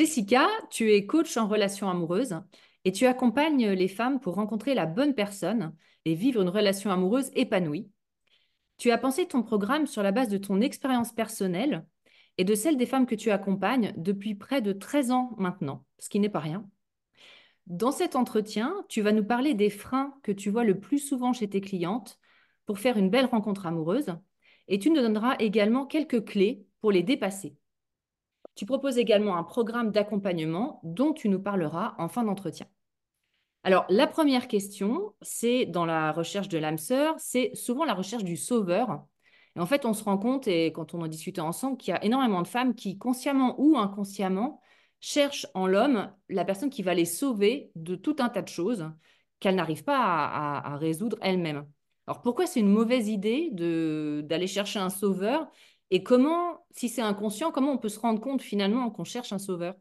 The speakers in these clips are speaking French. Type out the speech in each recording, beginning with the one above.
Jessica, tu es coach en relations amoureuses et tu accompagnes les femmes pour rencontrer la bonne personne et vivre une relation amoureuse épanouie. Tu as pensé ton programme sur la base de ton expérience personnelle et de celle des femmes que tu accompagnes depuis près de 13 ans maintenant, ce qui n'est pas rien. Dans cet entretien, tu vas nous parler des freins que tu vois le plus souvent chez tes clientes pour faire une belle rencontre amoureuse et tu nous donneras également quelques clés pour les dépasser. Tu proposes également un programme d'accompagnement dont tu nous parleras en fin d'entretien. Alors, la première question, c'est dans la recherche de l'âme sœur, c'est souvent la recherche du sauveur. Et en fait, on se rend compte, et quand on en discutait ensemble, qu'il y a énormément de femmes qui, consciemment ou inconsciemment, cherchent en l'homme la personne qui va les sauver de tout un tas de choses qu'elles n'arrivent pas à, résoudre elles-mêmes. Alors, pourquoi c'est une mauvaise idée d'aller chercher un sauveur et comment, si c'est inconscient, comment on peut se rendre compte finalement qu'on cherche un sauveur?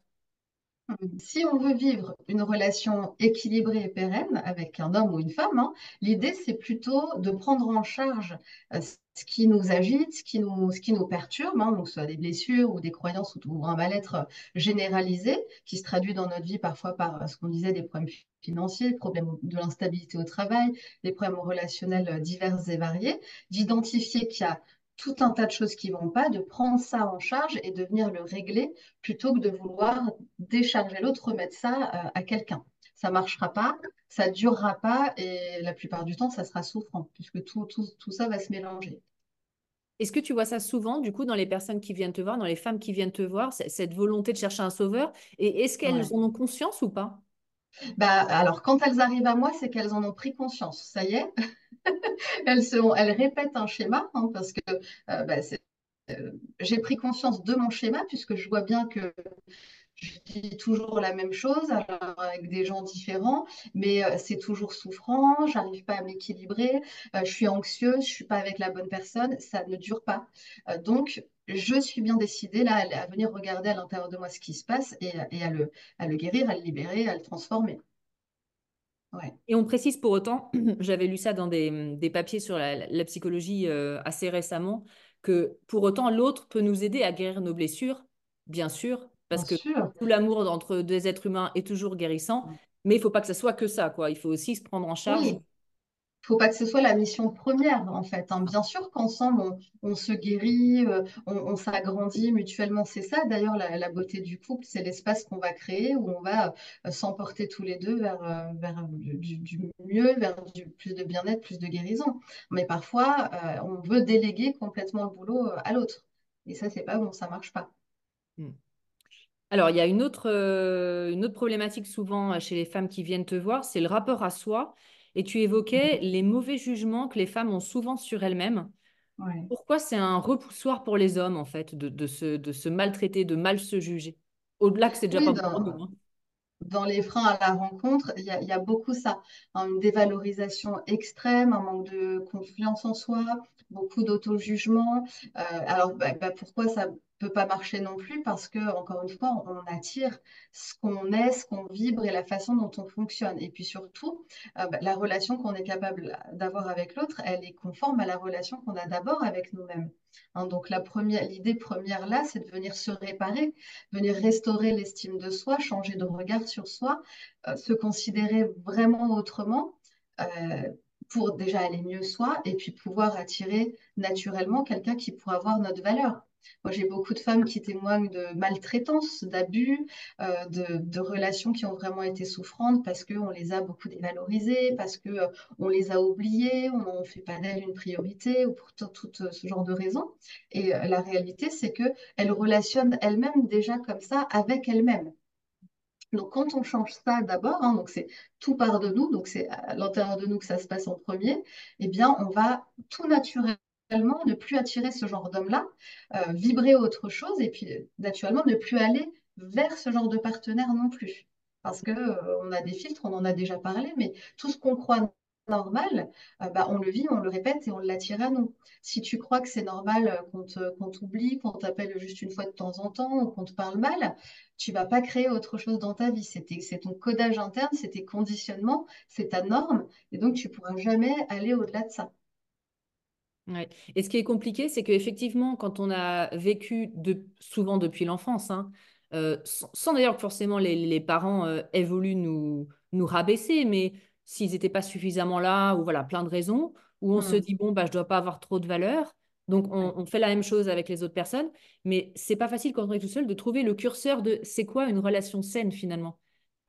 Si on veut vivre une relation équilibrée et pérenne avec un homme ou une femme, hein, l'idée c'est plutôt de prendre en charge euh, ce qui nous agite, ce qui nous, perturbe, hein, donc soit des blessures ou des croyances ou, un mal-être généralisé qui se traduit dans notre vie parfois par euh, ce qu'on disait des problèmes financiers, des problèmes de l'instabilité au travail, des problèmes relationnels divers et variés, d'identifier qu'il y a tout un tas de choses qui vont pas, de prendre ça en charge et de venir le régler plutôt que de vouloir décharger l'autre, remettre ça euh, à quelqu'un. Ça marchera pas, ça durera pas et la plupart du temps, ça sera souffrant puisque tout, tout, tout ça va se mélanger. Est-ce que tu vois ça souvent, du coup, dans les personnes qui viennent te voir, dans les femmes qui viennent te voir, cette volonté de chercher un sauveur Et est-ce qu'elles en ont conscience ou pas? Bah, alors, quand elles arrivent à moi, c'est qu'elles en ont pris conscience. Ça y est, elles, elles répètent un schéma hein, parce que euh, bah, euh, j'ai pris conscience de mon schéma puisque je vois bien que je dis toujours la même chose avec des gens différents, mais euh, c'est toujours souffrant, j'arrive pas à m'équilibrer, je suis anxieuse, je suis pas avec la bonne personne, ça ne dure pas. donc, je suis bien décidée là à, venir regarder à l'intérieur de moi ce qui se passe et, à, le, guérir, à le libérer, à le transformer. Et on précise pour autant, j'avais lu ça dans des, papiers sur la, psychologie euh, assez récemment, que pour autant l'autre peut nous aider à guérir nos blessures, bien sûr, parce que tout l'amour entre deux êtres humains est toujours guérissant, mais il ne faut pas que ce soit que ça, quoi. Il faut aussi se prendre en charge il faut pas que ce soit la mission première, en fait. Hein. Bien sûr qu'ensemble, on, se guérit, euh, on, s'agrandit mutuellement. C'est ça, d'ailleurs, la, beauté du couple, c'est l'espace qu'on va créer où on va euh, s'emporter tous les deux vers, euh, vers du, mieux, vers du, plus de bien-être, plus de guérison. Mais parfois, on veut déléguer complètement le boulot à l'autre. Et ça, c'est pas bon, ça marche pas. Hmm. Alors, il y a une autre, une autre problématique souvent chez les femmes qui viennent te voir, c'est le rapport à soi. Et tu évoquais les mauvais jugements que les femmes ont souvent sur elles-mêmes. Pourquoi c'est un repoussoir pour les hommes, en fait, de, se, de se maltraiter, de mal se juger? Au-delà que c'est déjà pas pour nous. Hein. dans les freins à la rencontre, il y a, il y a beaucoup ça, une dévalorisation extrême, un manque de confiance en soi, beaucoup d'auto-jugement. Euh, alors, bah, bah, pourquoi ça peut pas marcher non plus? Parce que, encore une fois, on attire ce qu'on est, ce qu'on vibre et la façon dont on fonctionne. Et puis surtout, euh, bah, la relation qu'on est capable d'avoir avec l'autre, elle est conforme à la relation qu'on a d'abord avec nous-mêmes. Hein, donc la première, l'idée première là, c'est de venir se réparer, venir restaurer l'estime de soi, changer de regard sur soi, euh, se considérer vraiment autrement. euh, pour déjà aller mieux soi et puis pouvoir attirer naturellement quelqu'un qui pourra avoir notre valeur. Moi, j'ai beaucoup de femmes qui témoignent de maltraitance, d'abus, euh, de, relations qui ont vraiment été souffrantes parce qu'on les a beaucoup dévalorisées, parce que euh, les a oubliées, on ne fait pas d'elles une priorité ou pour tout, euh, ce genre de raisons. Et la réalité, c'est que elles relationnent elles-mêmes déjà comme ça avec elles-mêmes. Donc, quand on change ça d'abord, hein, donc c'est tout part de nous, donc c'est à l'intérieur de nous que ça se passe en premier, eh bien, on va tout naturellement ne plus attirer ce genre d'homme-là, euh, vibrer autre chose, et puis naturellement ne plus aller vers ce genre de partenaire non plus. Parce que, euh, a des filtres, on en a déjà parlé, mais tout ce qu'on croit normal, euh, bah, on le vit, on le répète et on l'attire à nous. Si tu crois que c'est normal euh, qu'on qu'on t'oublie, qu'on t'appelle juste une fois de temps en temps qu'on te parle mal, tu vas pas créer autre chose dans ta vie. C'est ton codage interne, c'est tes conditionnements, c'est ta norme, et donc tu pourras jamais aller au-delà de ça. Ouais. Et ce qui est compliqué, c'est qu'effectivement, quand on a vécu de, souvent depuis l'enfance, hein, euh, sans, sans d'ailleurs que forcément les, les parents euh, aient voulu nous, nous rabaisser, mais s'ils n'étaient pas suffisamment là, ou voilà, plein de raisons, où on se Hmm. dit, bon, bah, je ne dois pas avoir trop de valeur, donc on, on fait la même chose avec les autres personnes, mais c'est pas facile quand on est tout seul de trouver le curseur de c'est quoi une relation saine finalement?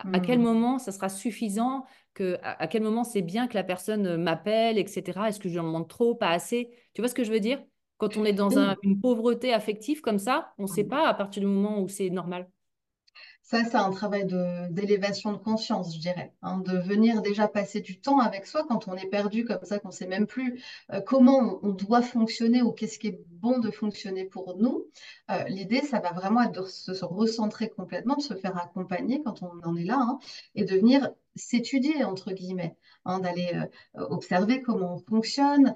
À à quel Hmm. moment ça sera suffisant que, à, à quel moment c'est bien que la personne euh, m'appelle, etc. Est-ce que je lui en demande trop, pas assez? Tu vois ce que je veux dire? Quand on est dans un- une pauvreté affective comme ça, on ne sait pas à partir du moment où c'est normal. Ça, c'est un travail d'élévation de conscience, je dirais, hein, de venir déjà passer du temps avec soi quand on est perdu comme ça, qu'on ne sait même plus euh, comment on, doit fonctionner ou qu'est-ce qui est bon de fonctionner pour nous. Euh, l'idée, ça va vraiment être de se, recentrer complètement, de se faire accompagner quand on en est là, hein, et de venir s'étudier, entre guillemets, hein, d'aller euh, observer comment on fonctionne,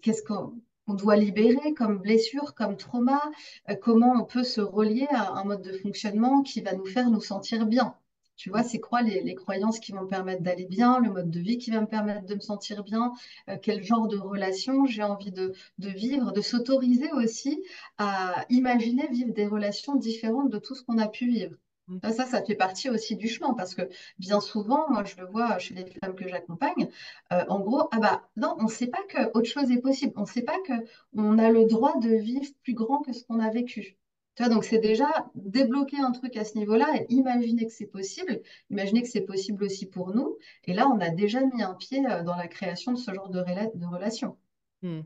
qu'est-ce qu'on qu'on doit libérer comme blessure, comme trauma, euh, comment on peut se relier à un mode de fonctionnement qui va nous faire nous sentir bien. Tu vois, c'est quoi les, croyances qui vont me permettre d'aller bien, le mode de vie qui va me permettre de me sentir bien, euh, quel genre de relation j'ai envie de vivre, de s'autoriser aussi à imaginer vivre des relations différentes de tout ce qu'on a pu vivre. Mm. Ça, ça, fait partie aussi du chemin parce que bien souvent, moi je le vois chez les femmes que j'accompagne, euh, en gros, ah bah non, on ne sait pas que autre chose est possible, on ne sait pas que on a le droit de vivre plus grand que ce qu'on a vécu. Tu vois, donc c'est déjà débloquer un truc à ce niveau-là et imaginer que c'est possible, imaginer que c'est possible aussi pour nous. Et là, on a déjà mis un pied euh, dans la création de ce genre de, rela- de relation. Hmm.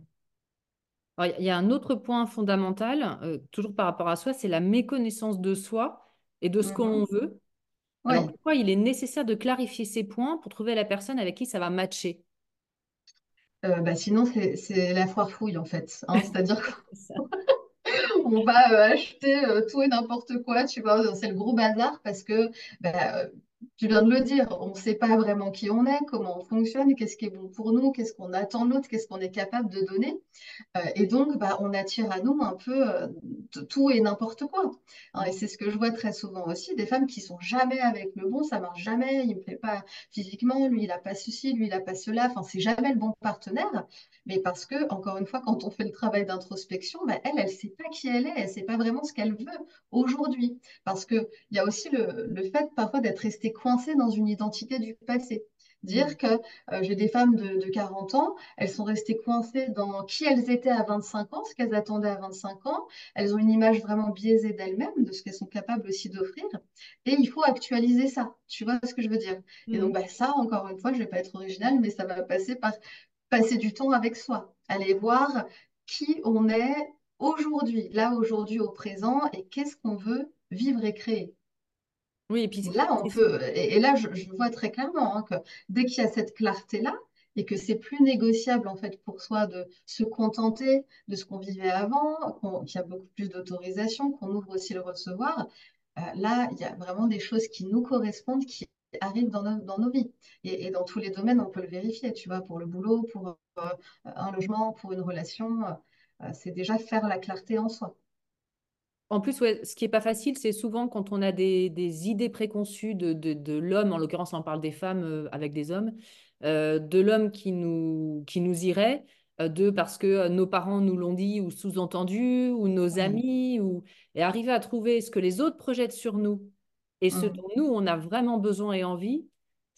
Alors, Il y a un autre point fondamental, euh, toujours par rapport à soi, c'est la méconnaissance de soi et de ce qu'on veut. Alors, pourquoi il est nécessaire de clarifier ces points pour trouver la personne avec qui ça va matcher? Euh, bah, sinon c'est la foire fouille en fait. hein. C'est-à-dire C'est ça. On va euh, acheter euh, tout et n'importe quoi, tu vois, c'est le gros bazar parce que bah, tu viens de le dire, on ne sait pas vraiment qui on est, comment on fonctionne, qu'est-ce qui est bon pour nous, qu'est-ce qu'on attend de l'autre, qu'est-ce qu'on est capable de donner. Euh, et donc, bah, on attire à nous un peu euh, tout et n'importe quoi. Hein, et c'est ce que je vois très souvent aussi, des femmes qui sont jamais avec le bon, ça marche jamais, il me plaît pas physiquement, lui il a pas ceci, lui il a pas cela, enfin c'est jamais le bon partenaire. Mais parce que, encore une fois, quand on fait le travail d'introspection, bah, elle, elle sait pas qui elle est, elle sait pas vraiment ce qu'elle veut aujourd'hui. Parce que il y a aussi le, le fait parfois d'être resté coincé dans une identité du passé. Dire que euh, j'ai des femmes de, de 40 ans, elles sont restées coincées dans qui elles étaient à 25 ans, ce qu'elles attendaient à 25 ans. Elles ont une image vraiment biaisée d'elles-mêmes, de ce qu'elles sont capables aussi d'offrir. Et il faut actualiser ça. Tu vois ce que je veux dire? Et donc, bah, ça, encore une fois, je vais pas être originale, mais ça va passer par passer du temps avec soi. Aller voir qui on est aujourd'hui, là, aujourd'hui, au présent, et qu'est-ce qu'on veut vivre et créer. Oui, et puis Et là, on peut, et, et là, je, je vois très clairement hein, que dès qu'il y a cette clarté-là, et que c'est plus négociable en fait pour soi de se contenter de ce qu'on vivait avant, qu'il y a beaucoup plus d'autorisation, qu'on ouvre aussi le recevoir, là, il y a vraiment des choses qui nous correspondent, qui arrivent dans nos, dans nos vies. Et, et, dans tous les domaines, on peut le vérifier, tu vois, pour le boulot, pour un logement, pour une relation. c'est déjà faire la clarté en soi. En plus, ce qui n'est pas facile, c'est souvent quand on a des, idées préconçues de, l'homme, en l'occurrence, on parle des femmes euh, avec des hommes, euh, de l'homme qui nous, qui nous irait, euh, de parce que nos parents nous l'ont dit ou sous-entendu, ou nos mmh. amis, ou... et arriver à trouver ce que les autres projettent sur nous et ce mmh. dont nous, on a vraiment besoin et envie,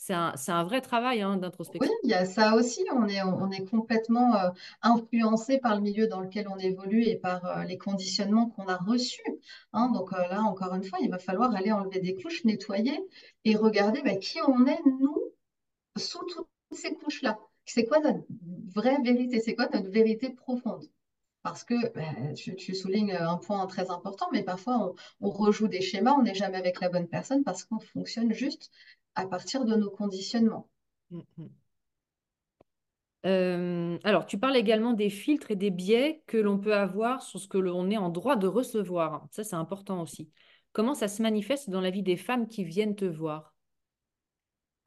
c'est un, vrai travail hein, d'introspection. Oui, il y a ça aussi. On est, complètement euh, influencé par le milieu dans lequel on évolue et par euh, les conditionnements qu'on a reçus. Hein. Donc euh, là, encore une fois, il va falloir aller enlever des couches, nettoyer et regarder bah, qui on est, nous, sous toutes ces couches-là. C'est quoi notre vraie vérité? C'est quoi notre vérité profonde? Parce que bah, tu, soulignes un point très important, mais parfois on rejoue des schémas, on n'est jamais avec la bonne personne parce qu'on fonctionne juste à partir de nos conditionnements. Mm, mm. Euh, alors, tu parles également des filtres et des biais que l'on peut avoir sur ce que l'on est en droit de recevoir. Ça, c'est important aussi. Comment ça se manifeste dans la vie des femmes qui viennent te voir?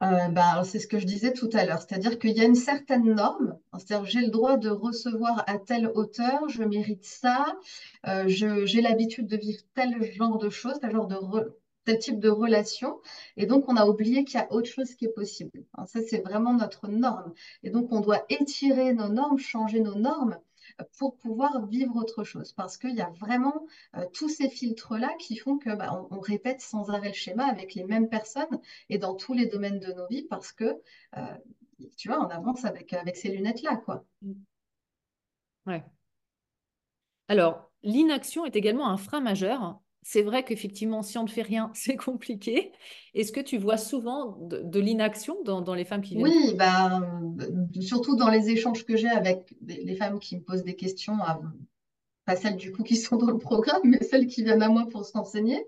Euh, bah, c'est ce que je disais tout à l'heure, c'est-à-dire qu'il y a une certaine norme, c'est-à-dire j'ai le droit de recevoir à telle hauteur, je mérite ça, euh, j'ai l'habitude de vivre tel genre de choses, tel genre de, type de relation. Et donc, on a oublié qu'il y a autre chose qui est possible. Ça, c'est vraiment notre norme. Et donc, on doit étirer nos normes, changer nos normes pour pouvoir vivre autre chose. Parce qu'il y a vraiment euh, tous ces filtres-là qui font que bah, on, répète sans arrêt le schéma avec les mêmes personnes et dans tous les domaines de nos vies parce que, euh, tu vois, on avance avec, avec ces lunettes-là, quoi. Ouais. Alors, l'inaction est également un frein majeur c'est vrai qu'effectivement, si on ne fait rien, c'est compliqué. Est-ce que tu vois souvent de, l'inaction dans, les femmes qui viennent? Oui, bah, surtout dans les échanges que j'ai avec les femmes qui me posent des questions pas celles du coup qui sont dans le programme, mais celles qui viennent à moi pour s'enseigner.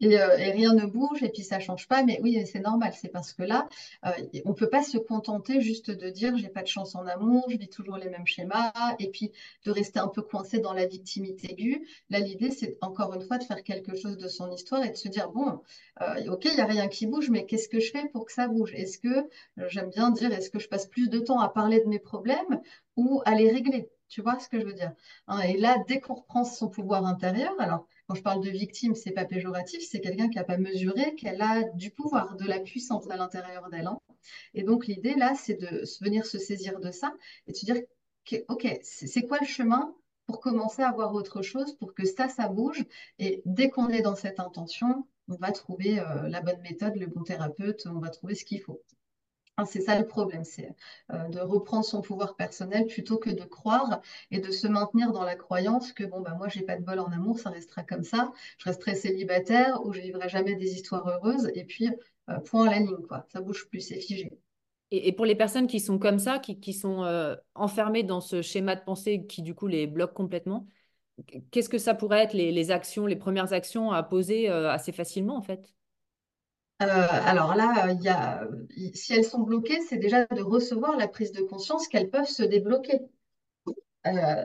Et, euh, rien ne bouge et puis ça change pas. Mais oui, c'est normal. C'est parce que là, euh, on peut pas se contenter juste de dire j'ai pas de chance en amour, je vis toujours les mêmes schémas et puis de rester un peu coincé dans la victimité aiguë. Là, l'idée, c'est encore une fois de faire quelque chose de son histoire et de se dire bon, euh, ok, il y a rien qui bouge, mais qu'est-ce que je fais pour que ça bouge? Est-ce que j'aime bien dire est-ce que je passe plus de temps à parler de mes problèmes ou à les régler? Tu vois ce que je veux dire hein, Et là, dès qu'on reprend son pouvoir intérieur, alors quand je parle de victime, c'est pas péjoratif, c'est quelqu'un qui n'a pas mesuré qu'elle a du pouvoir, de la puissance à l'intérieur d'elle. Hein. Et donc l'idée là, c'est de venir se saisir de ça et de se dire, ok, c'est quoi le chemin pour commencer à voir autre chose, pour que ça, ça bouge. Et dès qu'on est dans cette intention, on va trouver euh, la bonne méthode, le bon thérapeute, on va trouver ce qu'il faut. C'est ça le problème, c'est euh, de reprendre son pouvoir personnel plutôt que de croire et de se maintenir dans la croyance que bon bah moi j'ai pas de bol en amour, ça restera comme ça, je resterai célibataire ou je vivrai jamais des histoires heureuses et puis euh, point à la ligne quoi, ça bouge plus, c'est figé. Et, pour les personnes qui sont comme ça, qui, sont euh, enfermées dans ce schéma de pensée qui du coup les bloque complètement, qu'est-ce que ça pourrait être les actions, les premières actions à poser assez facilement en fait? Alors là, si elles sont bloquées, c'est déjà de recevoir la prise de conscience qu'elles peuvent se débloquer. Euh,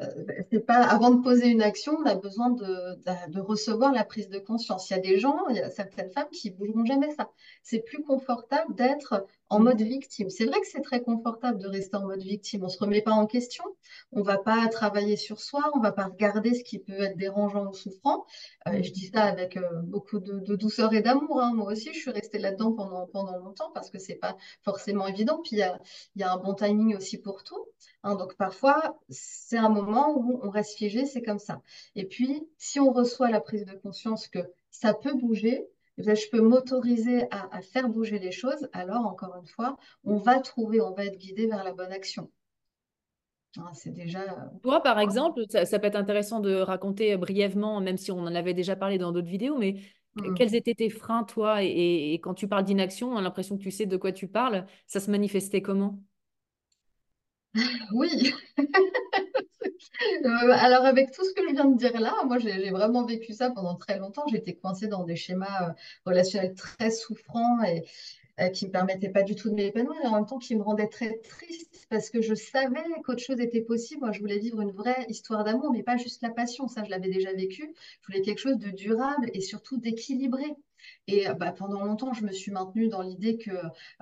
c'est pas avant de poser une action, on a besoin de, recevoir la prise de conscience. Il y a des gens, il y a certaines femmes qui bougeront jamais ça. C'est plus confortable d'être en mode victime. C'est vrai que c'est très confortable de rester en mode victime. On se remet pas en question. On va pas travailler sur soi. On va pas regarder ce qui peut être dérangeant ou souffrant. Euh, je dis ça avec euh, beaucoup de, douceur et d'amour. Hein. Moi aussi, je suis restée là-dedans pendant, pendant longtemps parce que c'est pas forcément évident. Puis il y a, y a un bon timing aussi pour tout. Hein, donc parfois, c'est un moment où on reste figé, c'est comme ça. Et puis, si on reçoit la prise de conscience que ça peut bouger, je peux m'autoriser à, faire bouger les choses, alors encore une fois, on va trouver, on va être guidé vers la bonne action. Hein, c'est déjà. Toi, par exemple, ça, peut être intéressant de raconter brièvement, même si on en avait déjà parlé dans d'autres vidéos, mais mmh. quels étaient tes freins, toi et, et, quand tu parles d'inaction, on a l'impression que tu sais de quoi tu parles. Ça se manifestait comment? oui. Euh, alors avec tout ce que je viens de dire là, moi j'ai vraiment vécu ça pendant très longtemps. J'étais coincée dans des schémas euh, relationnels très souffrants et euh, qui ne me permettaient pas du tout de m'épanouir et en même temps qui me rendaient très triste parce que je savais qu'autre chose était possible. Moi, je voulais vivre une vraie histoire d'amour, mais pas juste la passion. Ça, je l'avais déjà vécu. Je voulais quelque chose de durable et surtout d'équilibré. Et bah, pendant longtemps, je me suis maintenue dans l'idée que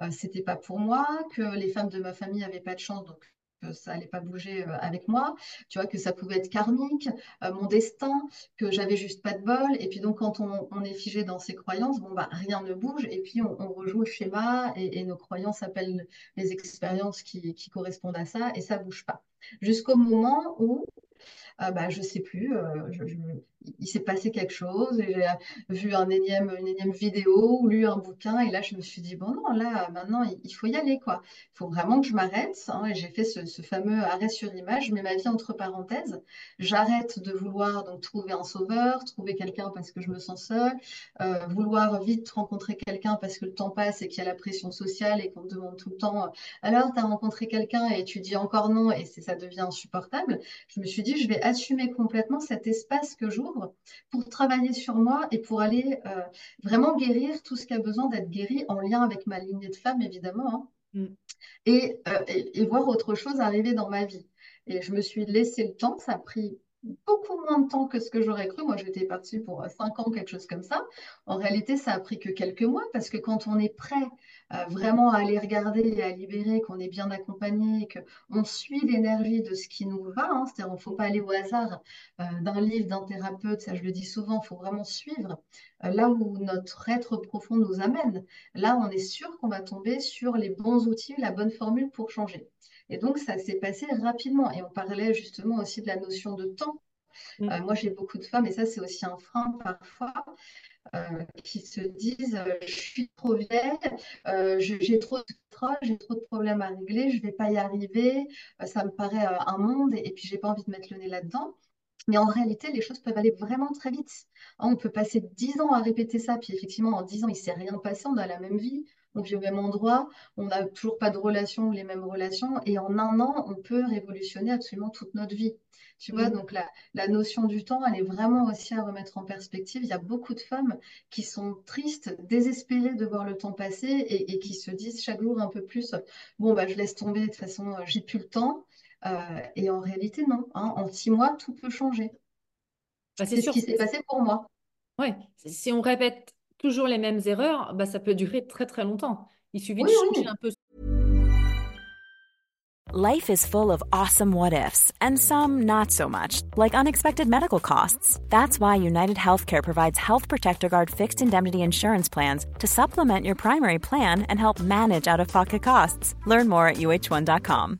ce c'était pas pour moi, que les femmes de ma famille n'avaient pas de chance, donc ça allait pas bouger euh, avec moi, tu vois, que ça pouvait être karmique, euh, mon destin, que j'avais juste pas de bol. Et puis donc, quand on, est figé dans ses croyances, bon, bah, rien ne bouge. Et puis, on, rejoue le schéma et, nos croyances appellent les expériences qui, qui correspondent à ça et ça bouge pas. Jusqu'au moment où ah bah, je sais plus, euh, il s'est passé quelque chose, j'ai vu un énième, une énième vidéo ou lu un bouquin, et là je me suis dit, bon non, là maintenant il, faut y aller, quoi. Il faut vraiment que je m'arrête, hein, et j'ai fait ce, fameux arrêt sur image, je mets ma vie entre parenthèses, j'arrête de vouloir donc trouver un sauveur, trouver quelqu'un parce que je me sens seule, euh, vouloir vite rencontrer quelqu'un parce que le temps passe et qu'il y a la pression sociale et qu'on te demande tout le temps, alors tu as rencontré quelqu'un et tu dis encore non, et ça devient insupportable. Je me suis dit, je vais assumer complètement cet espace que j'ouvre pour travailler sur moi et pour aller euh, vraiment guérir tout ce qui a besoin d'être guéri en lien avec ma lignée de femme, évidemment, hein. mm. et, euh, et, et, voir autre chose arriver dans ma vie. Et je me suis laissé le temps, ça a pris beaucoup moins de temps que ce que j'aurais cru. Moi, j'étais partie pour euh, cinq ans, quelque chose comme ça. En réalité, ça a pris que quelques mois parce que quand on est prêt euh, vraiment à aller regarder et à libérer, qu'on est bien accompagné, qu'on suit l'énergie de ce qui nous va, hein, c'est-à-dire qu'il ne faut pas aller au hasard euh, d'un livre, d'un thérapeute, ça je le dis souvent, il faut vraiment suivre là où notre être profond nous amène. Là, on est sûr qu'on va tomber sur les bons outils, la bonne formule pour changer. Et donc, ça s'est passé rapidement. Et on parlait justement aussi de la notion de temps. Mm. Euh, moi, j'ai beaucoup de femmes, et ça, c'est aussi un frein parfois, euh, qui se disent euh, Je suis trop vieille, j'ai trop de j'ai trop de problèmes à régler, je ne vais pas y arriver, ça me paraît un monde, et, puis, puis, n'ai pas envie de mettre le nez là-dedans. Mais en réalité, les choses peuvent aller vraiment très vite. Hein, on peut passer dix ans à répéter ça, puis effectivement, en dix ans, il ne s'est rien passé, on a la même vie, on vit au même endroit, on n'a toujours pas de relations ou les mêmes relations, et en un an, on peut révolutionner absolument toute notre vie. Tu vois, mm. donc la, notion du temps, elle est vraiment aussi à remettre en perspective. Il y a beaucoup de femmes qui sont tristes, désespérées de voir le temps passer et, qui se disent chaque jour un peu plus, bon, bah, je laisse tomber, de toute façon, euh, j'ai plus le temps. Euh, et en réalité, non. Hein. en six mois, tout peut changer. Bah, c'est ce qui s'est passé pour moi. Oui, si on répète toujours les mêmes erreurs, bah, ça peut durer très très longtemps. Il suffit de changer un peu. Life is full of awesome what ifs and some not so much, like unexpected medical costs. That's why United Healthcare provides Health Protector Guard fixed indemnity insurance plans to supplement your primary plan and help manage out of pocket costs. Learn more at uh1.com.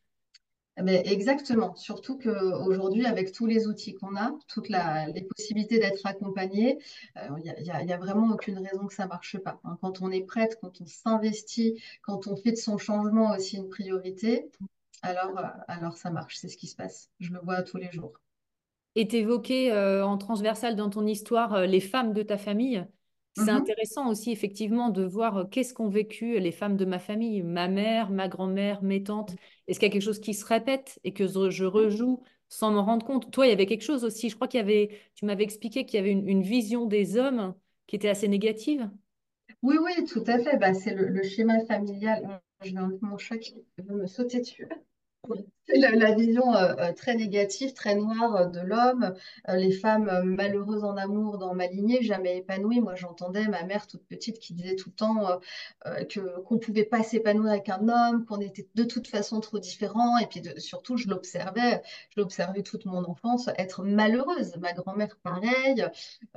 Mais exactement, surtout qu'aujourd'hui, avec tous les outils qu'on a, toutes les possibilités d'être accompagné, il n'y a, vraiment aucune raison que ça ne marche pas. Hein. Quand on est prête, quand on s'investit, quand on fait de son changement aussi une priorité, alors, euh, alors ça marche, c'est ce qui se passe. Je le vois tous les jours. Et tu évoquais euh, en transversal dans ton histoire euh, les femmes de ta famille. C'est mmh intéressant aussi, effectivement, de voir qu'est-ce qu'ont vécu les femmes de ma famille, ma mère, ma grand-mère, mes tantes. Est-ce qu'il y a quelque chose qui se répète et que je rejoue sans m'en rendre compte? Toi, il y avait quelque chose aussi. Je crois qu'il y avait, tu m'avais expliqué qu'il y avait une, vision des hommes qui était assez négative. Oui, oui, tout à fait. Bah, c'est le, schéma familial. Je vais enlever mon chat qui veut me sauter dessus. La, vision euh, euh, très négative, très noire euh, de l'homme, les femmes malheureuses en amour dans ma lignée, jamais épanouies. Moi, j'entendais ma mère toute petite qui disait tout le temps que qu'on pouvait pas s'épanouir avec un homme, qu'on était de toute façon trop différents. Et puis surtout, je l'observais, je l'observais toute mon enfance être malheureuse. Ma grand-mère, pareil,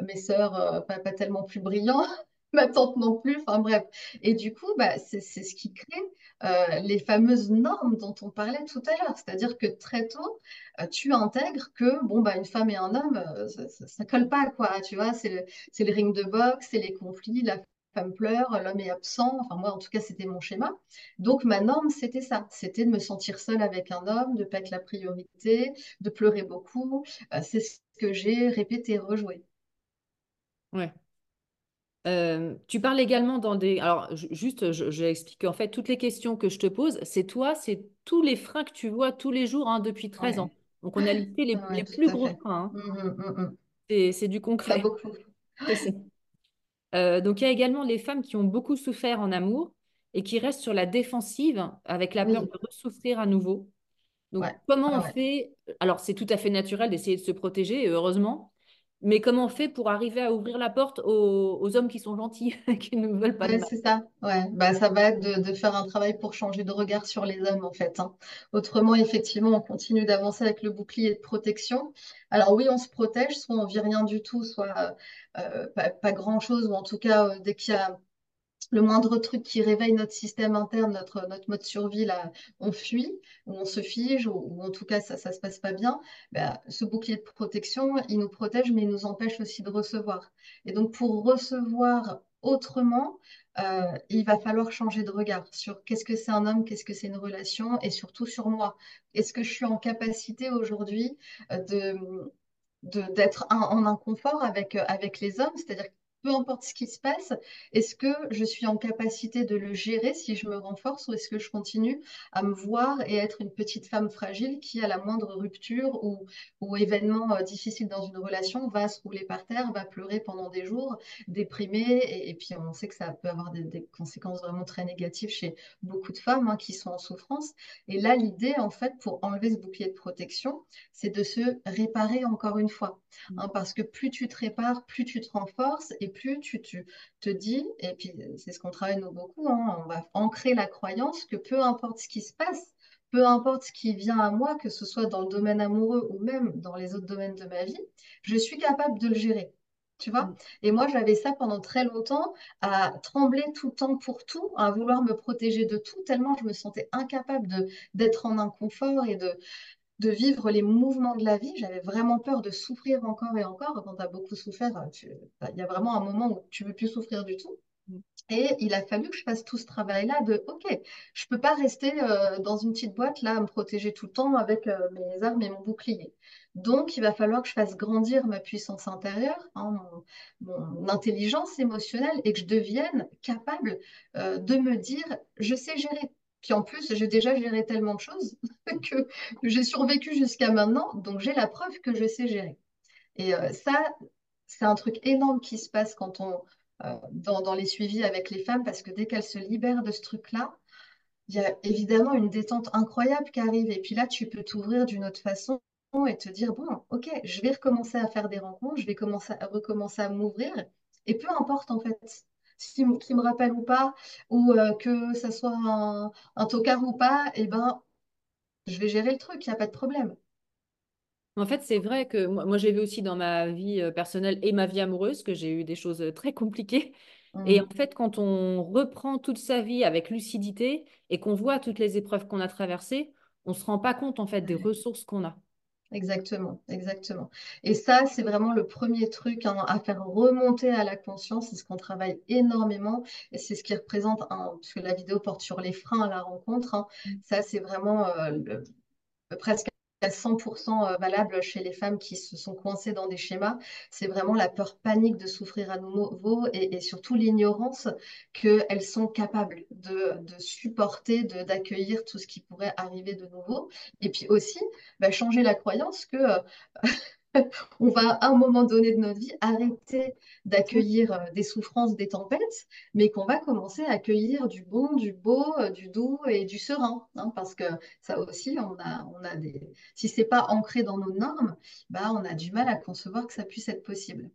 mes sœurs, pas, pas tellement plus brillantes ma tante non plus, enfin bref. Et du coup, bah, c'est ce qui crée euh, les fameuses normes dont on parlait tout à l'heure. C'est-à-dire que très tôt, euh, tu intègres que bon, bah, une femme et un homme, euh, ça, ne colle pas, quoi. Tu vois, c'est le, ring de boxe, c'est les conflits, la femme pleure, l'homme est absent. Enfin, moi, en tout cas, c'était mon schéma. Donc, ma norme, c'était ça. C'était de me sentir seule avec un homme, de pas être la priorité, de pleurer beaucoup. C'est ce que j'ai répété, rejoué. Ouais. Euh, tu parles également dans des... Alors, juste, je, je explique en fait, toutes les questions que je te pose, c'est toi, c'est tous les freins que tu vois tous les jours hein, depuis 13 ans. Donc, on a listé les, les plus gros freins. Hein. Mmh, mmh, mmh, c'est du concret. Pas beaucoup. Euh, donc, il y a également les femmes qui ont beaucoup souffert en amour et qui restent sur la défensive avec la peur de ressouffrir à nouveau. Donc, comment on fait? Alors, c'est tout à fait naturel d'essayer de se protéger, heureusement. Mais comment on fait pour arriver à ouvrir la porte aux, hommes qui sont gentils, qui ne veulent pas de C'est ça, ouais. Bah, ça va être de, faire un travail pour changer de regard sur les hommes, en fait. Hein. Autrement, effectivement, on continue d'avancer avec le bouclier de protection. Alors oui, on se protège, soit on vit rien du tout, soit euh, pas, grand-chose, ou en tout cas, euh, dès qu'il y a le moindre truc qui réveille notre système interne, notre, notre mode survie, là, on fuit, ou on se fige, ou, en tout cas, ça ne se passe pas bien. Ben, ce bouclier de protection, il nous protège, mais il nous empêche aussi de recevoir. Et donc, pour recevoir autrement, euh, il va falloir changer de regard sur qu'est-ce que c'est un homme, qu'est-ce que c'est une relation, et surtout sur moi. Est-ce que je suis en capacité aujourd'hui euh, de d'être en inconfort avec, avec les hommes, c'est-à-dire peu importe ce qui se passe, est-ce que je suis en capacité de le gérer si je me renforce ou est-ce que je continue à me voir et être une petite femme fragile qui, à la moindre rupture ou, ou événement euh, difficile dans une relation, va se rouler par terre, va pleurer pendant des jours, déprimée et, puis on sait que ça peut avoir des, conséquences vraiment très négatives chez beaucoup de femmes hein, qui sont en souffrance. Et là, l'idée, en fait, pour enlever ce bouclier de protection, c'est de se réparer encore une fois. Hein, parce que plus tu te répares, plus tu te renforces et plus tu, te dis, et puis c'est ce qu'on travaille nous beaucoup, hein, on va ancrer la croyance que peu importe ce qui se passe, peu importe ce qui vient à moi, que ce soit dans le domaine amoureux ou même dans les autres domaines de ma vie, je suis capable de le gérer. Tu vois? Mm. Et moi, j'avais ça pendant très longtemps, à trembler tout le temps pour tout, à vouloir me protéger de tout, tellement je me sentais incapable d'être en inconfort et de, de vivre les mouvements de la vie. J'avais vraiment peur de souffrir encore et encore. Quand tu as beaucoup souffert, il y a vraiment un moment où tu ne veux plus souffrir du tout. Mm. Et il a fallu que je fasse tout ce travail-là de, OK, je ne peux pas rester euh, dans une petite boîte là à me protéger tout le temps avec euh, mes armes et mon bouclier. Donc, il va falloir que je fasse grandir ma puissance intérieure, hein, mon, intelligence émotionnelle et que je devienne capable euh, de me dire, je sais gérer. Puis en plus, j'ai déjà géré tellement de choses que j'ai survécu jusqu'à maintenant, donc j'ai la preuve que je sais gérer. Et euh, ça, c'est un truc énorme qui se passe quand on, euh, dans, les suivis avec les femmes, parce que dès qu'elles se libèrent de ce truc-là, il y a évidemment une détente incroyable qui arrive. Et puis là, tu peux t'ouvrir d'une autre façon et te dire, bon, ok, je vais recommencer à faire des rencontres, je vais commencer à recommencer à m'ouvrir. Et peu importe, en fait, qui, me rappelle ou pas, ou euh, que ça soit un, un, tocard ou pas, et eh ben, je vais gérer le truc, il n'y a pas de problème. En fait, c'est vrai que moi, j'ai vu aussi dans ma vie euh, personnelle et ma vie amoureuse que j'ai eu des choses euh, très compliquées. Et en mmh. fait, quand on reprend toute sa vie avec lucidité et qu'on voit toutes les épreuves qu'on a traversées, on ne se rend pas compte en fait des ressources qu'on a. Exactement, exactement. Et ça, c'est vraiment le premier truc hein, à faire remonter à la conscience. C'est ce qu'on travaille énormément et c'est ce qui représente, un, parce que la vidéo porte sur les freins à la rencontre. Hein. Mm. Ça, c'est vraiment euh, presque 100% euh, valable chez les femmes qui se sont coincées dans des schémas. C'est vraiment la peur panique de souffrir à nouveau et, surtout l'ignorance qu'elles sont capables de, supporter, d'accueillir tout ce qui pourrait arriver de nouveau. Et puis aussi, bah, changer la croyance que euh, on va à un moment donné de notre vie arrêter d'accueillir euh, des souffrances, des tempêtes, mais qu'on va commencer à accueillir du bon, du beau, euh, du doux et du serein. Hein, parce que ça aussi, on a, on a des... si c'est pas ancré dans nos normes, bah, on a du mal à concevoir que ça puisse être possible.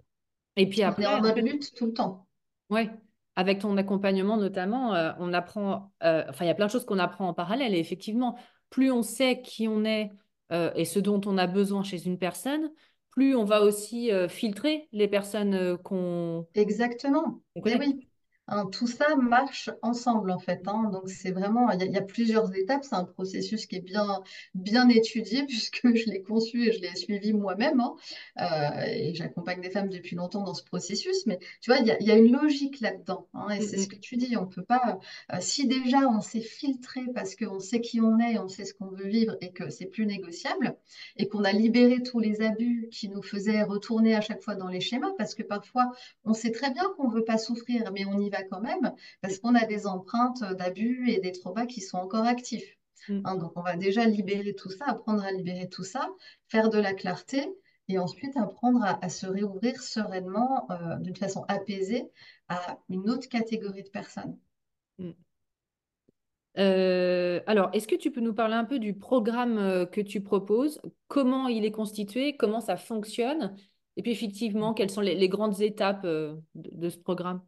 Et puis après, on est en lutte tout le temps. Oui, avec ton accompagnement notamment, euh, on apprend, enfin il y a plein de choses qu'on apprend en parallèle. Et effectivement, plus on sait qui on est et ce dont on a besoin chez une personne, plus on va aussi euh, filtrer les personnes euh, qu'on Exactement. Eh oui. Hein, tout ça marche ensemble en fait. hein. Donc c'est vraiment, il y, a il y a plusieurs étapes. C'est un processus qui est bien, bien étudié puisque je l'ai conçu et je l'ai suivi moi-même. hein. Euh, et j'accompagne des femmes depuis longtemps dans ce processus. Mais tu vois, il y a, il y a une logique là-dedans. et Mm, c'est ce mm. que tu dis. On peut pas. euh, si déjà on s'est filtré parce qu'on sait qui on est, on sait ce qu'on veut vivre et que c'est plus négociable, et qu'on a libéré tous les abus qui nous faisaient retourner à chaque fois dans les schémas, parce que parfois on sait très bien qu'on ne veut pas souffrir, mais on y va quand même parce qu'on a des empreintes d'abus et des traumas qui sont encore actifs. Mm. Hein, donc, on va déjà libérer tout ça, apprendre à libérer tout ça, faire de la clarté et ensuite apprendre à, à se réouvrir sereinement, euh, d'une façon apaisée, à une autre catégorie de personnes. Mm. Euh, alors, est-ce que tu peux nous parler un peu du programme euh, que tu proposes, comment il est constitué, comment ça fonctionne, et puis effectivement, quelles sont les, les grandes étapes de, de ce programme?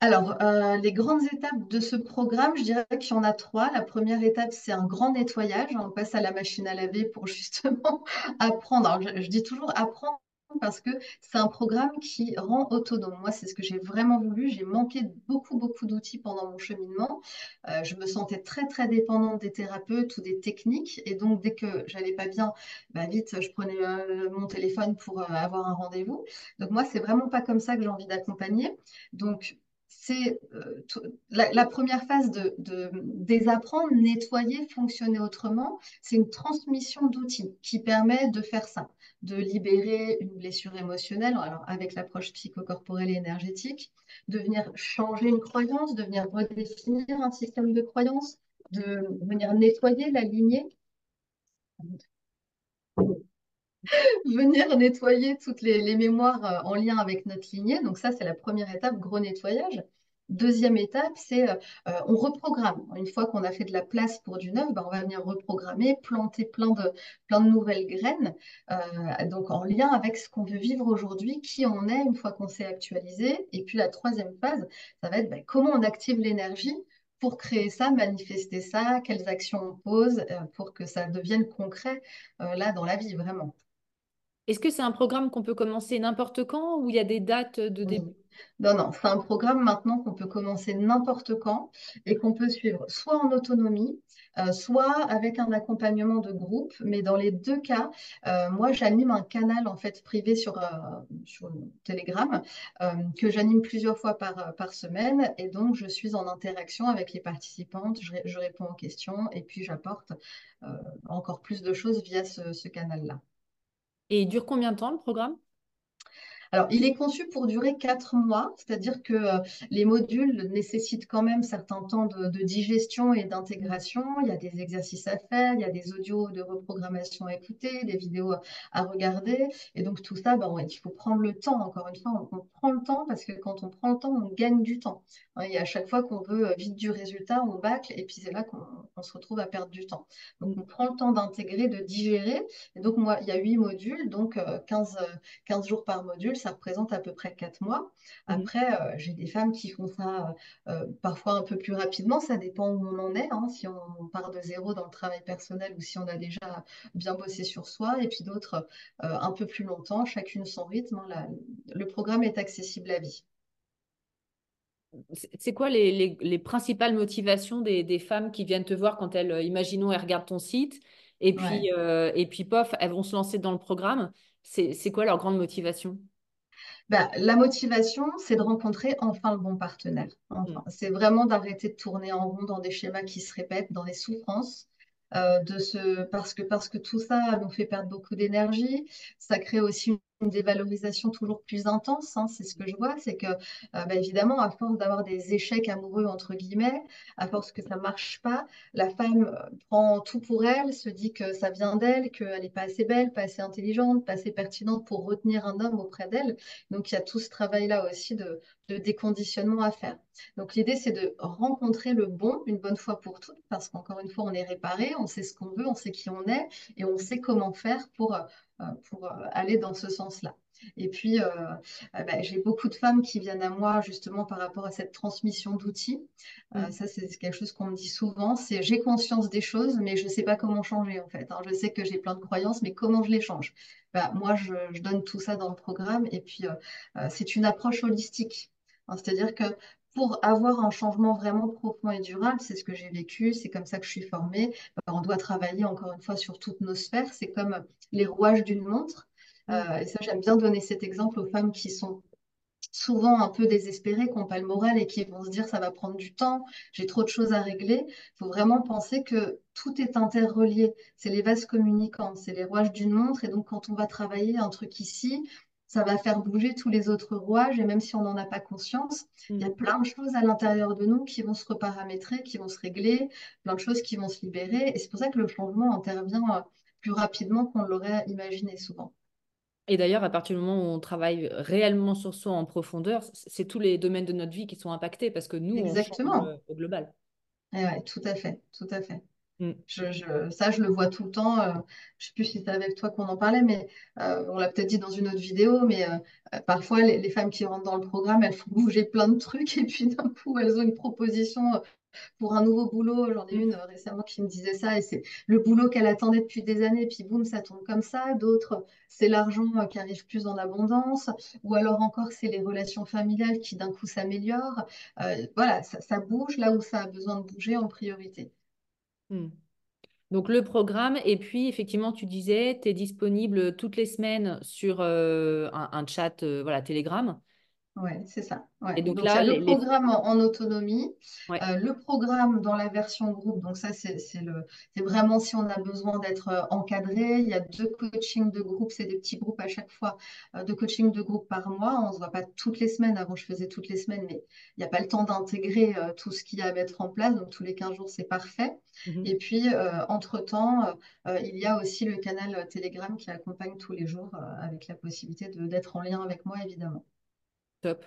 Alors, euh, les grandes étapes de ce programme, je dirais qu'il y en a trois. La première étape, c'est un grand nettoyage. On passe à la machine à laver pour justement apprendre. Alors, je, dis toujours apprendre parce que c'est un programme qui rend autonome. Moi, c'est ce que j'ai vraiment voulu. J'ai manqué beaucoup, beaucoup d'outils pendant mon cheminement. Euh, je me sentais très, très dépendante des thérapeutes ou des techniques. Et donc, dès que j'allais pas bien, bah, vite, je prenais euh, mon téléphone pour avoir un rendez-vous. Donc, moi, c'est vraiment pas comme ça que j'ai envie d'accompagner. Donc, c'est euh, la, première phase de, de désapprendre, nettoyer, fonctionner autrement. C'est une transmission d'outils qui permet de faire ça, de libérer une blessure émotionnelle, alors avec l'approche psychocorporelle et énergétique, de venir changer une croyance, de venir redéfinir un système de croyance, de venir nettoyer la lignée, venir nettoyer toutes les, mémoires euh, en lien avec notre lignée. Donc ça, c'est la première étape, gros nettoyage. Deuxième étape, c'est euh, euh, on reprogramme. Une fois qu'on a fait de la place pour du neuf, ben, on va venir reprogrammer, planter plein de, plein de nouvelles graines, donc en lien avec ce qu'on veut vivre aujourd'hui, qui on est une fois qu'on s'est actualisé. Et puis la troisième phase, ça va être ben, comment on active l'énergie pour créer ça, manifester ça, quelles actions on pose pour que ça devienne concret là dans la vie, vraiment. Est-ce que c'est un programme qu'on peut commencer n'importe quand ou il y a des dates de début? Non, non, c'est un programme maintenant qu'on peut commencer n'importe quand et qu'on peut suivre soit en autonomie, euh, soit avec un accompagnement de groupe. Mais dans les deux cas, euh, moi, j'anime un canal en fait privé sur, euh, sur Telegram que j'anime plusieurs fois par, par semaine. Et donc, je suis en interaction avec les participantes, je, ré- je réponds aux questions et puis j'apporte encore plus de choses via ce, ce canal-là. Et dure combien de temps le programme? Alors, il est conçu pour durer quatre mois, c'est-à-dire que euh, les modules nécessitent quand même certains temps de, digestion et d'intégration. Il y a des exercices à faire, il y a des audios de reprogrammation à écouter, des vidéos à, regarder. Et donc, tout ça, ben, il faut prendre le temps. Encore une fois, on, prend le temps parce que quand on prend le temps, on gagne du temps. Hein, et à chaque fois qu'on veut euh, vite du résultat, on bâcle et puis c'est là qu'on on se retrouve à perdre du temps. Donc, on prend le temps d'intégrer, de digérer. Et donc, moi, il y a huit modules, donc euh, 15, euh, 15 jours par module, ça représente à peu près 4 mois. Mhm. Après, euh, j'ai des femmes qui font ça euh, parfois un peu plus rapidement, ça dépend où on en est, hein, si on part de zéro dans le travail personnel ou si on a déjà bien bossé sur soi, et puis d'autres euh, un peu plus longtemps, chacune son rythme. hein, la- le programme est accessible à vie. C'est quoi les, les- les principales motivations des, des femmes qui viennent te voir quand elles, euh, imaginons, elles regardent ton site et puis, Ouais. euh, et puis pof, elles vont se lancer dans le programme? C'est quoi leur grande motivation? Bah, la motivation, c'est de rencontrer enfin le bon partenaire. Enfin, c'est vraiment d'arrêter de tourner en rond dans des schémas qui se répètent, dans des souffrances, euh, de parce que, parce que tout ça nous fait perdre beaucoup d'énergie. Ça crée aussi une, dévalorisation toujours plus intense. hein. C'est ce que je vois, c'est que, euh, bah, évidemment, à force d'avoir des échecs amoureux, entre guillemets, à force que ça marche pas, la femme euh, prend tout pour elle, se dit que ça vient d'elle, qu'elle n'est pas assez belle, pas assez intelligente, pas assez pertinente pour retenir un homme auprès d'elle. Donc, il y a tout ce travail-là aussi de, de déconditionnement à faire. Donc, l'idée, c'est de rencontrer le bon une bonne fois pour toutes, parce qu'encore une fois, on est réparé, on sait ce qu'on veut, on sait qui on est, et on sait comment faire pour, euh, pour euh, aller dans ce sens-là. Et puis, euh, euh, bah, j'ai beaucoup de femmes qui viennent à moi justement par rapport à cette transmission d'outils. Euh, Mm. ça, c'est quelque chose qu'on me dit souvent, c'est j'ai conscience des choses, mais je ne sais pas comment changer en fait. hein. Je sais que j'ai plein de croyances, mais comment je les change? Bah, moi, je, je donne tout ça dans le programme et puis euh, euh, c'est une approche holistique. Hein, C'est-à-dire que pour avoir un changement vraiment profond et durable, c'est ce que j'ai vécu, c'est comme ça que je suis formée. Euh, on doit travailler encore une fois sur toutes nos sphères. C'est comme les rouages d'une montre. Euh, et ça, j'aime bien donner cet exemple aux femmes qui sont souvent un peu désespérées, qui n'ont pas le moral et qui vont se dire ça va prendre du temps, j'ai trop de choses à régler. Il faut vraiment penser que tout est interrelié. C'est les vases communicants, c'est les rouages d'une montre. Et donc, quand on va travailler un truc ici, ça va faire bouger tous les autres rouages, et même si on n'en a pas conscience, il y a mm. plein de choses à l'intérieur de nous qui vont se reparamétrer, qui vont se régler, plein de choses qui vont se libérer, et c'est pour ça que le changement intervient euh, plus rapidement qu'on l'aurait imaginé souvent. Et d'ailleurs, à partir du moment où on travaille réellement sur soi en profondeur, c'est tous les domaines de notre vie qui sont impactés parce que nous, Exactement. on change au global. Eh ouais, tout à fait, tout à fait. Mm. Je, ça, je le vois tout le temps. Euh, je ne sais plus si c'est avec toi qu'on en parlait, mais euh, on l'a peut-être dit dans une autre vidéo, mais euh, parfois, les, les, femmes qui rentrent dans le programme, elles font bouger plein de trucs et puis d'un coup, elles ont une proposition pour un nouveau boulot. J'en ai une récemment qui me disait ça et c'est le boulot qu'elle attendait depuis des années, puis boum, ça tombe comme ça. D'autres, c'est l'argent qui arrive plus en abondance, ou alors encore, c'est les relations familiales qui d'un coup s'améliorent. voilà, ça, ça, bouge là où ça a besoin de bouger en priorité. Hmm. Donc le programme, et puis effectivement, tu disais, tu es disponible toutes les semaines sur euh, un, chat euh, voilà, Telegram. Oui, c'est ça. Et donc, là, il y a le programme en, autonomie, euh, le programme dans la version groupe. Donc ça, c'est vraiment si on a besoin d'être euh, encadré. Il y a deux coachings de groupe, c'est des petits groupes à chaque fois, euh, deux coachings de groupe par mois. On ne se voit pas toutes les semaines. Avant, je faisais toutes les semaines, mais il n'y a pas le temps d'intégrer tout ce qu'il y a à mettre en place. Donc tous les 15 jours, c'est parfait. Mhm. Et puis, entre-temps, il y a aussi le canal Telegram qui accompagne tous les jours avec la possibilité d'être en lien avec moi, évidemment. Top.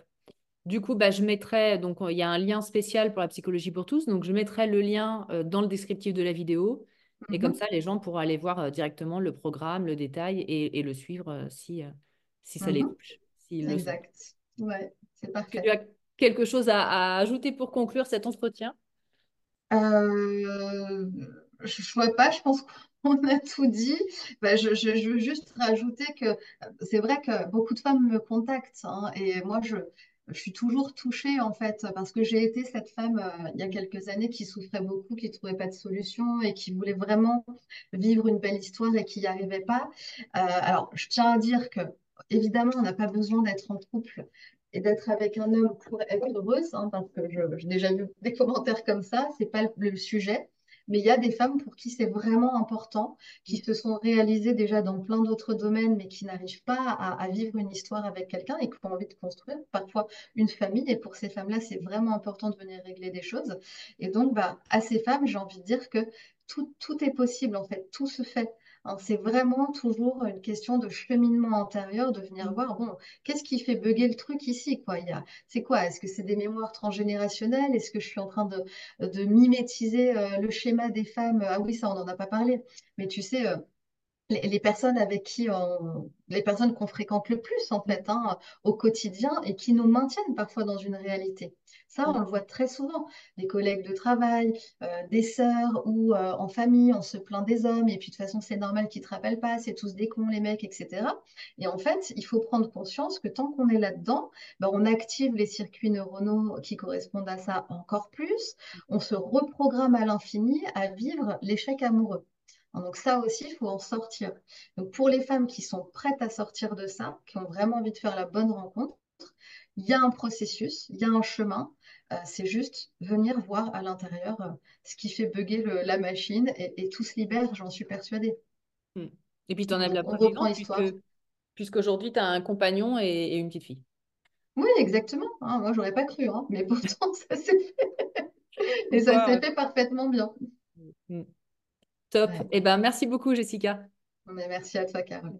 Du coup, bah, je mettrai, donc il y a un lien spécial pour la psychologie pour tous, donc je mettrai le lien euh, dans le descriptif de la vidéo. Et comme mhm. ça, les gens pourront aller voir euh, directement le programme, le détail et, le suivre euh, si, si ça les mhm. touche. exact. Ouais, c'est parfait. Tu as quelque chose à, ajouter pour conclure cet entretien? Je ne vois pas, je pense on a tout dit. Bah, je, veux juste rajouter que c'est vrai que beaucoup de femmes me contactent hein, et moi, je, suis toujours touchée en fait parce que j'ai été cette femme euh, il y a quelques années qui souffrait beaucoup, qui ne trouvait pas de solution et qui voulait vraiment vivre une belle histoire et qui n'y arrivait pas. Euh, alors, je tiens à dire que évidemment, on n'a pas besoin d'être en couple et d'être avec un homme pour être heureuse, hein, parce que j'ai déjà vu des commentaires comme ça, c'est pas le sujet. Mais il y a des femmes pour qui c'est vraiment important, qui se sont réalisées déjà dans plein d'autres domaines, mais qui n'arrivent pas à, vivre une histoire avec quelqu'un et qui ont envie de construire parfois une famille. Et pour ces femmes-là, c'est vraiment important de venir régler des choses. Et donc, bah, à ces femmes, j'ai envie de dire que tout, tout est possible, en fait, tout se fait. Hein, c'est vraiment toujours une question de cheminement intérieur, de venir mmh. voir, bon, qu'est-ce qui fait bugger le truc ici, quoi? Il y a, c'est quoi? Est-ce que c'est des mémoires transgénérationnelles? Est-ce que je suis en train de, de mimétiser euh, le schéma des femmes? Ah oui, ça, on n'en a pas parlé. Mais tu sais, euh, les, personnes avec qui on, les personnes qu'on fréquente le plus en fait hein, au quotidien et qui nous maintiennent parfois dans une réalité. Ça, on le voit très souvent. Des collègues de travail, euh, des sœurs ou euh, en famille, on se plaint des hommes et puis de toute façon c'est normal qu'ils te rappellent pas, c'est tous des cons les mecs, etc. Et en fait, il faut prendre conscience que tant qu'on est là-dedans, ben, on active les circuits neuronaux qui correspondent à ça encore plus. On se reprogramme à l'infini à vivre l'échec amoureux. Donc ça aussi, il faut en sortir. Donc pour les femmes qui sont prêtes à sortir de ça, qui ont vraiment envie de faire la bonne rencontre, il y a un processus, il y a un chemin. Euh, c'est juste venir voir à l'intérieur euh, ce qui fait bugger la machine et, tout se libère, j'en suis persuadée. Hmm. Et puis tu en as la preuve puisque, puisqu'aujourd'hui tu as un compagnon et, une petite fille. Oui, exactement. Hein, moi, j'aurais pas cru, hein, mais pourtant, ça s'est fait. et ça s'est fait parfaitement bien. Hmm. Top. Eh ben, merci beaucoup, Jessica. merci à toi, Carole.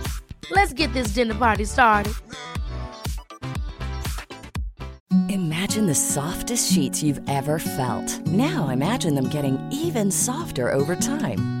Let's get this dinner party started. Imagine the softest sheets you've ever felt. Now imagine them getting even softer over time.